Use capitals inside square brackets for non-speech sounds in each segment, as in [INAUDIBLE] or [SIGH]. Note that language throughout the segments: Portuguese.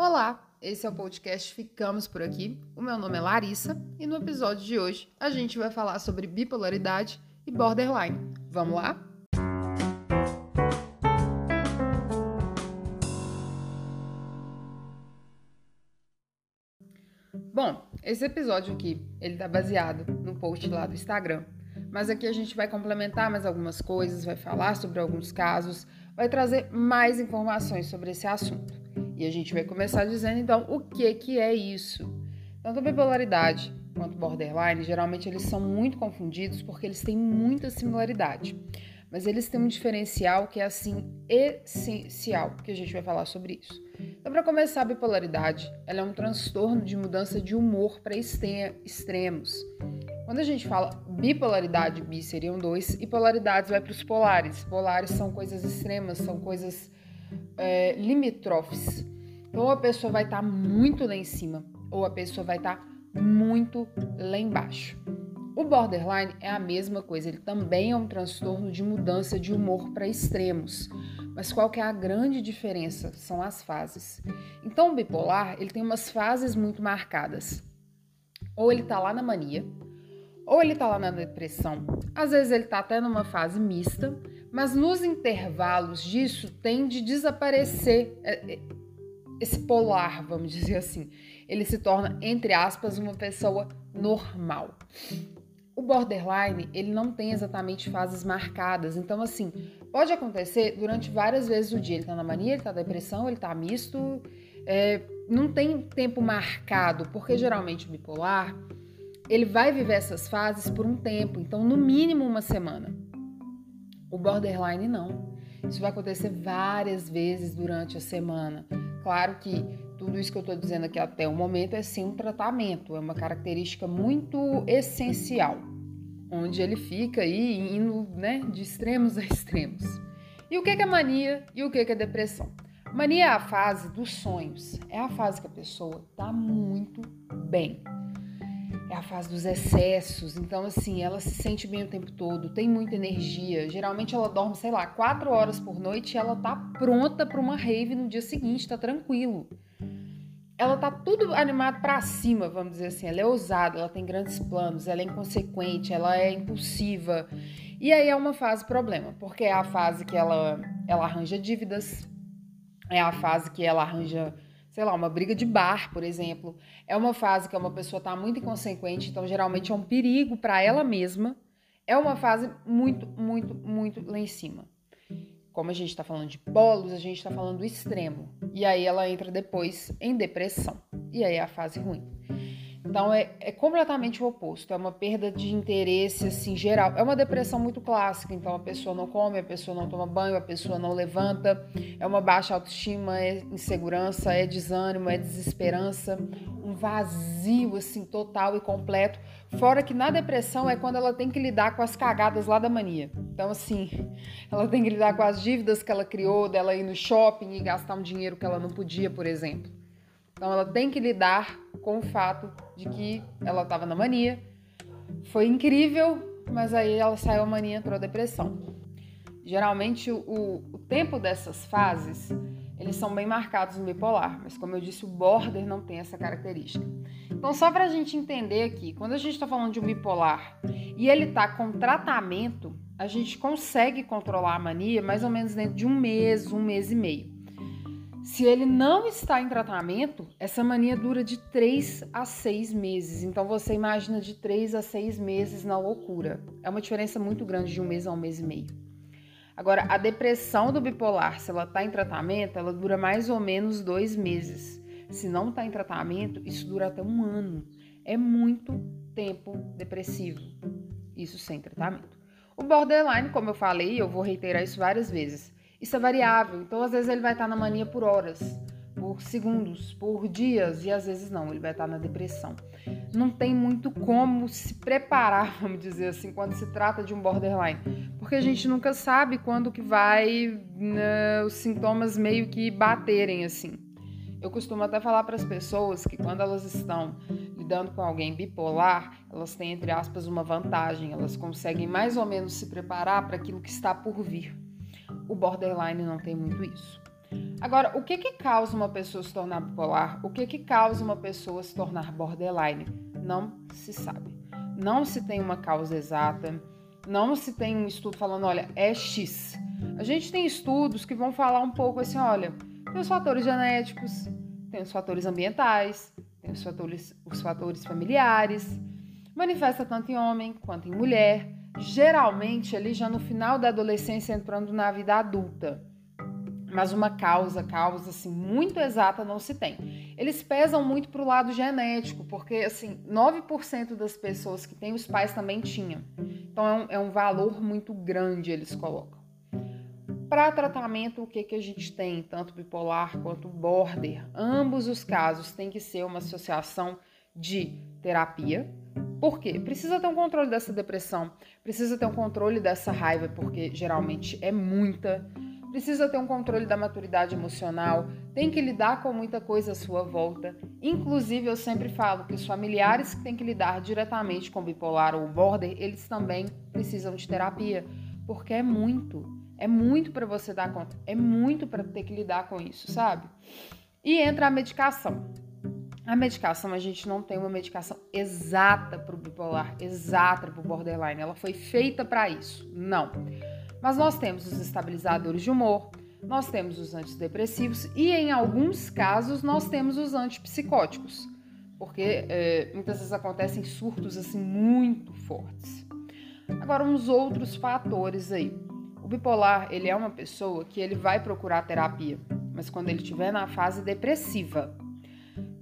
Olá, esse é o podcast Ficamos por Aqui. O meu nome é Larissa e no episódio de hoje a gente vai falar sobre bipolaridade e borderline. Vamos lá? Bom, esse episódio aqui, ele tá baseado no post lá do Instagram. Mas aqui a gente vai complementar mais algumas coisas, vai falar sobre alguns casos, vai trazer mais informações sobre esse assunto. E a gente vai começar dizendo então o que que é isso. Tanto a bipolaridade quanto borderline, geralmente eles são muito confundidos porque eles têm muita similaridade. Mas eles têm um diferencial que é assim essencial, que a gente vai falar sobre isso. Então, para começar, a bipolaridade ela é um transtorno de mudança de humor para extremos. Quando a gente fala bipolaridade, bi seriam dois, e polaridades vai para os polares. Polares são coisas extremas, são coisas é, limítrofes. Então, a pessoa vai estar tá muito lá em cima, ou a pessoa vai estar tá muito lá embaixo. O borderline é a mesma coisa, ele também é um transtorno de mudança de humor para extremos. Mas qual que é a grande diferença? São as fases. Então, o bipolar, ele tem umas fases muito marcadas. Ou ele está lá na mania, ou ele está lá na depressão. Às vezes ele está até numa fase mista, mas nos intervalos disso tende a desaparecer é, é, esse polar, vamos dizer assim. Ele se torna, entre aspas, uma pessoa normal. O borderline, ele não tem exatamente fases marcadas. Então, assim, pode acontecer durante várias vezes do dia. Ele tá na mania, ele tá na depressão, ele tá misto. É, não tem tempo marcado, porque geralmente o bipolar, ele vai viver essas fases por um tempo. Então, no mínimo uma semana. O borderline, não. Isso vai acontecer várias vezes durante a semana. Claro que tudo isso que eu estou dizendo aqui até o momento é sim um tratamento, é uma característica muito essencial, onde ele fica aí indo né, de extremos a extremos. E o que é mania e o que é depressão? Mania é a fase dos sonhos, é a fase que a pessoa está muito bem. É a fase dos excessos, então assim, ela se sente bem o tempo todo, tem muita energia. Geralmente ela dorme, sei lá, quatro horas por noite e ela tá pronta para uma rave no dia seguinte, tá tranquilo ela tá tudo animado para cima, vamos dizer assim. Ela é ousada, ela tem grandes planos, ela é inconsequente, ela é impulsiva. E aí é uma fase problema, porque é a fase que ela ela arranja dívidas, é a fase que ela arranja, sei lá, uma briga de bar, por exemplo. É uma fase que uma pessoa tá muito inconsequente, então geralmente é um perigo para ela mesma. É uma fase muito, muito, muito lá em cima como a gente está falando de polos, a gente está falando do extremo. E aí ela entra depois em depressão. E aí é a fase ruim. Então é, é, completamente o oposto, é uma perda de interesse assim geral. É uma depressão muito clássica, então a pessoa não come, a pessoa não toma banho, a pessoa não levanta, é uma baixa autoestima, é insegurança, é desânimo, é desesperança, um vazio assim total e completo. Fora que na depressão é quando ela tem que lidar com as cagadas lá da mania. Então assim, [LAUGHS] ela tem que lidar com as dívidas que ela criou, dela ir no shopping e gastar um dinheiro que ela não podia, por exemplo. Então ela tem que lidar com o fato de que ela estava na mania. Foi incrível, mas aí ela saiu a mania entrou a depressão. Geralmente o, o tempo dessas fases eles são bem marcados no bipolar, mas como eu disse, o border não tem essa característica. Então, só para a gente entender aqui, quando a gente está falando de um bipolar e ele está com tratamento, a gente consegue controlar a mania mais ou menos dentro de um mês, um mês e meio. Se ele não está em tratamento, essa mania dura de 3 a 6 meses. Então você imagina de 3 a 6 meses na loucura. É uma diferença muito grande de um mês a um mês e meio. Agora, a depressão do bipolar, se ela está em tratamento, ela dura mais ou menos dois meses. Se não está em tratamento, isso dura até um ano. É muito tempo depressivo. Isso sem tratamento. O borderline, como eu falei, eu vou reiterar isso várias vezes isso é variável, então às vezes ele vai estar na mania por horas, por segundos, por dias e às vezes não, ele vai estar na depressão. Não tem muito como se preparar, [LAUGHS] vamos dizer assim, quando se trata de um borderline, porque a gente nunca sabe quando que vai né, os sintomas meio que baterem assim. Eu costumo até falar para as pessoas que quando elas estão lidando com alguém bipolar, elas têm entre aspas uma vantagem, elas conseguem mais ou menos se preparar para aquilo que está por vir. O borderline não tem muito isso. Agora, o que que causa uma pessoa se tornar bipolar? O que que causa uma pessoa se tornar borderline? Não se sabe. Não se tem uma causa exata, não se tem um estudo falando, olha, é X. A gente tem estudos que vão falar um pouco assim, olha, tem os fatores genéticos, tem os fatores ambientais, tem os fatores, os fatores familiares, manifesta tanto em homem quanto em mulher, geralmente ali já no final da adolescência entrando na vida adulta. Mas uma causa, causa assim muito exata não se tem. Eles pesam muito para o lado genético, porque assim, 9% das pessoas que têm os pais também tinham. Então é um, é um valor muito grande eles colocam. Para tratamento, o que, que a gente tem, tanto bipolar quanto border? Ambos os casos tem que ser uma associação de terapia. Por quê? Precisa ter um controle dessa depressão, precisa ter um controle dessa raiva, porque geralmente é muita. Precisa ter um controle da maturidade emocional, tem que lidar com muita coisa à sua volta. Inclusive, eu sempre falo que os familiares que têm que lidar diretamente com bipolar ou border, eles também precisam de terapia, porque é muito. É muito para você dar conta, é muito para ter que lidar com isso, sabe? E entra a medicação. A medicação, a gente não tem uma medicação exata para o bipolar, exata para o borderline. Ela foi feita para isso. Não. Mas nós temos os estabilizadores de humor, nós temos os antidepressivos e, em alguns casos, nós temos os antipsicóticos, porque é, muitas vezes acontecem surtos assim muito fortes. Agora, uns outros fatores aí. O bipolar, ele é uma pessoa que ele vai procurar terapia, mas quando ele estiver na fase depressiva.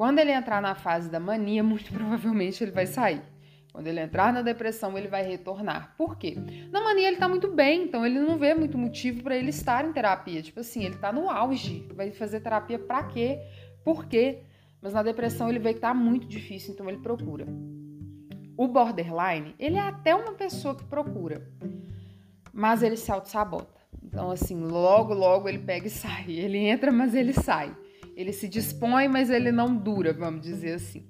Quando ele entrar na fase da mania, muito [LAUGHS] provavelmente ele vai sair. Quando ele entrar na depressão, ele vai retornar. Por quê? Na mania ele tá muito bem, então ele não vê muito motivo para ele estar em terapia. Tipo assim, ele tá no auge. Vai fazer terapia para quê? Por quê? Mas na depressão ele vê que tá muito difícil, então ele procura. O borderline, ele é até uma pessoa que procura mas ele se auto-sabota. Então, assim, logo, logo ele pega e [LAUGHS] sai. Ele entra, mas ele sai. Ele se dispõe, mas ele não dura, vamos dizer assim.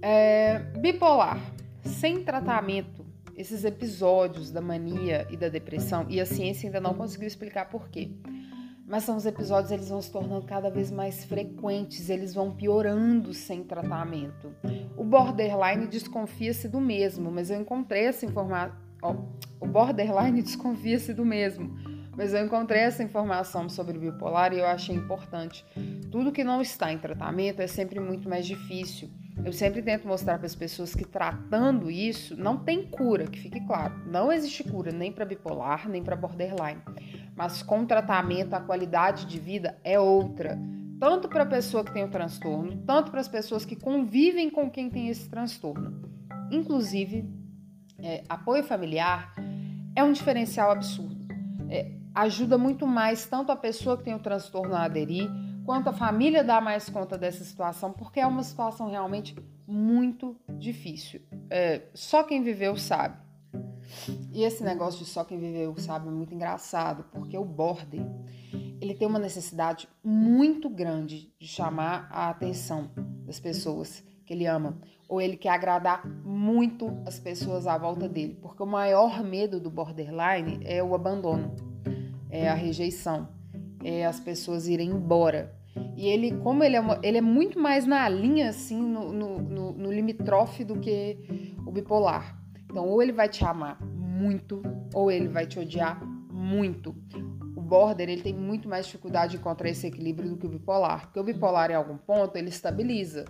É, bipolar, sem tratamento, esses episódios da mania e da depressão, e a ciência ainda não conseguiu explicar por quê. Mas são os episódios, eles vão se tornando cada vez mais frequentes, eles vão piorando sem tratamento. O borderline desconfia-se do mesmo, mas eu encontrei essa informação o borderline [LAUGHS] desconfia-se do mesmo, mas eu encontrei essa informação sobre o bipolar e eu achei importante. Tudo que não está em tratamento é sempre muito mais difícil. Eu sempre tento mostrar para as pessoas que tratando isso não tem cura, que fique claro. Não existe cura nem para bipolar, nem para borderline. Mas com tratamento a qualidade de vida é outra. Tanto para a pessoa que tem o transtorno, tanto para as pessoas que convivem com quem tem esse transtorno. Inclusive é, apoio familiar é um diferencial absurdo. É, ajuda muito mais tanto a pessoa que tem o transtorno a aderir, quanto a família dar mais conta dessa situação, porque é uma situação realmente muito difícil. É, só quem viveu sabe. E esse negócio de só quem viveu sabe é muito engraçado, porque o border ele tem uma necessidade muito grande de chamar a atenção das pessoas que ele ama ou ele quer agradar muito as pessoas à volta dele, porque o maior medo do borderline é o abandono, é a rejeição, é as pessoas irem embora. E ele, como ele é, uma, ele é muito mais na linha, assim, no, no, no, no limitrofe do que o bipolar. Então, ou ele vai te amar muito, ou ele vai te odiar muito. O border, ele tem muito mais dificuldade de encontrar esse equilíbrio do que o bipolar, porque o bipolar, em algum ponto, ele estabiliza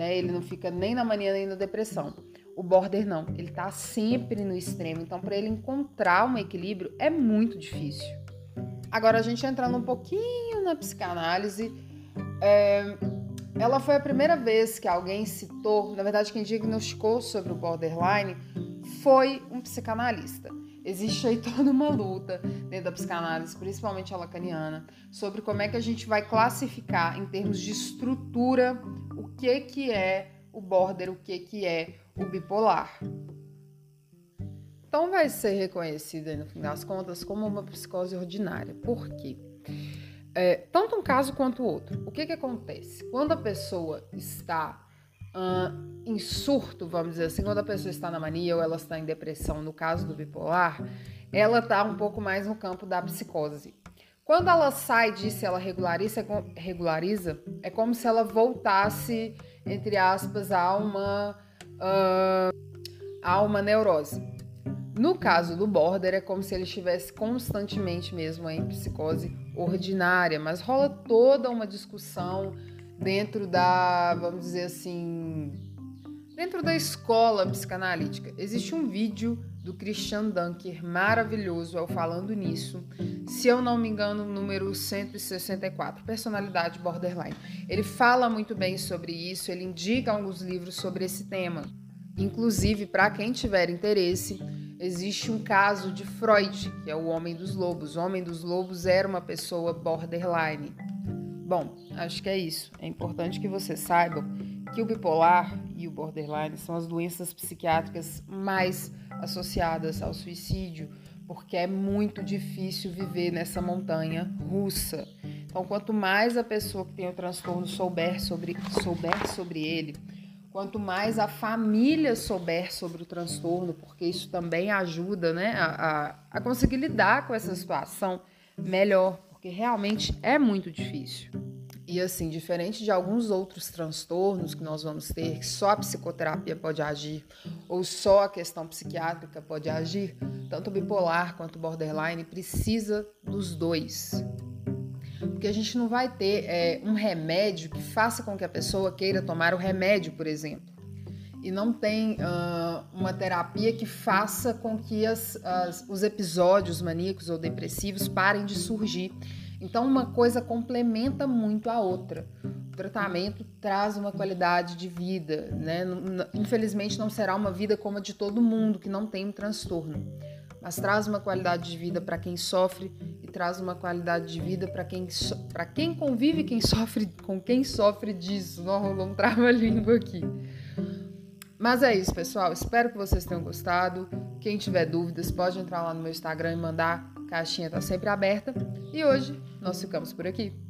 né? Ele não fica nem na mania nem na depressão. O border não, ele tá sempre no extremo. Então, para ele encontrar um equilíbrio é muito difícil. Agora, a gente entrando um pouquinho na psicanálise, é, ela foi a primeira vez que alguém citou, na verdade, quem diagnosticou sobre o borderline foi um psicanalista. Existe aí [LAUGHS] toda uma luta dentro da psicanálise, principalmente a lacaniana, sobre como é que a gente vai classificar em termos de estrutura o que que é o border, o que que é o bipolar. Então vai ser reconhecida no fim das contas como uma psicose ordinária. Por quê? É, tanto um caso quanto o outro. O que que acontece? Quando a pessoa está uh, em surto, vamos dizer assim, quando a pessoa está na mania ou ela está em depressão, no caso do bipolar, ela está um pouco mais no campo da psicose. Quando ela sai disso, ela regulariza, regulariza, é como se ela voltasse, entre aspas, a uma, uh, a uma neurose. No caso do border, é como se ele estivesse constantemente mesmo em psicose ordinária, mas rola toda uma discussão dentro da, vamos dizer assim, dentro da escola psicanalítica. Existe um vídeo do Christian Dunker, maravilhoso, ao falando nisso. Se eu não me engano, número 164, personalidade borderline. Ele fala muito bem sobre isso, ele indica alguns livros sobre esse tema. Inclusive, para quem tiver interesse, existe um caso de Freud, que é o Homem dos Lobos. O Homem dos Lobos era uma pessoa borderline. Bom, acho que é isso. É importante que você saiba que o bipolar e o borderline são as doenças psiquiátricas mais associadas ao suicídio, porque é muito difícil viver nessa montanha russa. Então, quanto mais a pessoa que tem o transtorno souber sobre, souber sobre ele, quanto mais a família souber sobre o transtorno, porque isso também ajuda né, a, a, conseguir lidar com essa situação melhor, porque realmente é muito difícil. E assim, diferente de alguns outros transtornos que nós vamos ter, que só a psicoterapia pode agir, ou só a questão psiquiátrica pode agir, tanto o bipolar quanto o borderline precisa dos dois. Porque a gente não vai ter é, um remédio que faça com que a pessoa queira tomar o remédio, por exemplo. E não tem uh, uma terapia que faça com que as, as, os episódios maníacos ou depressivos parem de surgir. Então, uma coisa complementa muito a outra. O tratamento traz uma qualidade de vida, né? Infelizmente, não será uma vida como a de todo mundo que não tem um transtorno, mas traz uma qualidade de vida para quem sofre traz uma qualidade de vida para quem, para quem convive quem sofre, com quem sofre disso. Não rolou um trava-língua aqui. Mas é isso, pessoal. Espero que vocês tenham gostado. Quem tiver dúvidas, pode entrar lá no meu Instagram e mandar. Caixinha está sempre aberta. E hoje nós ficamos por aqui.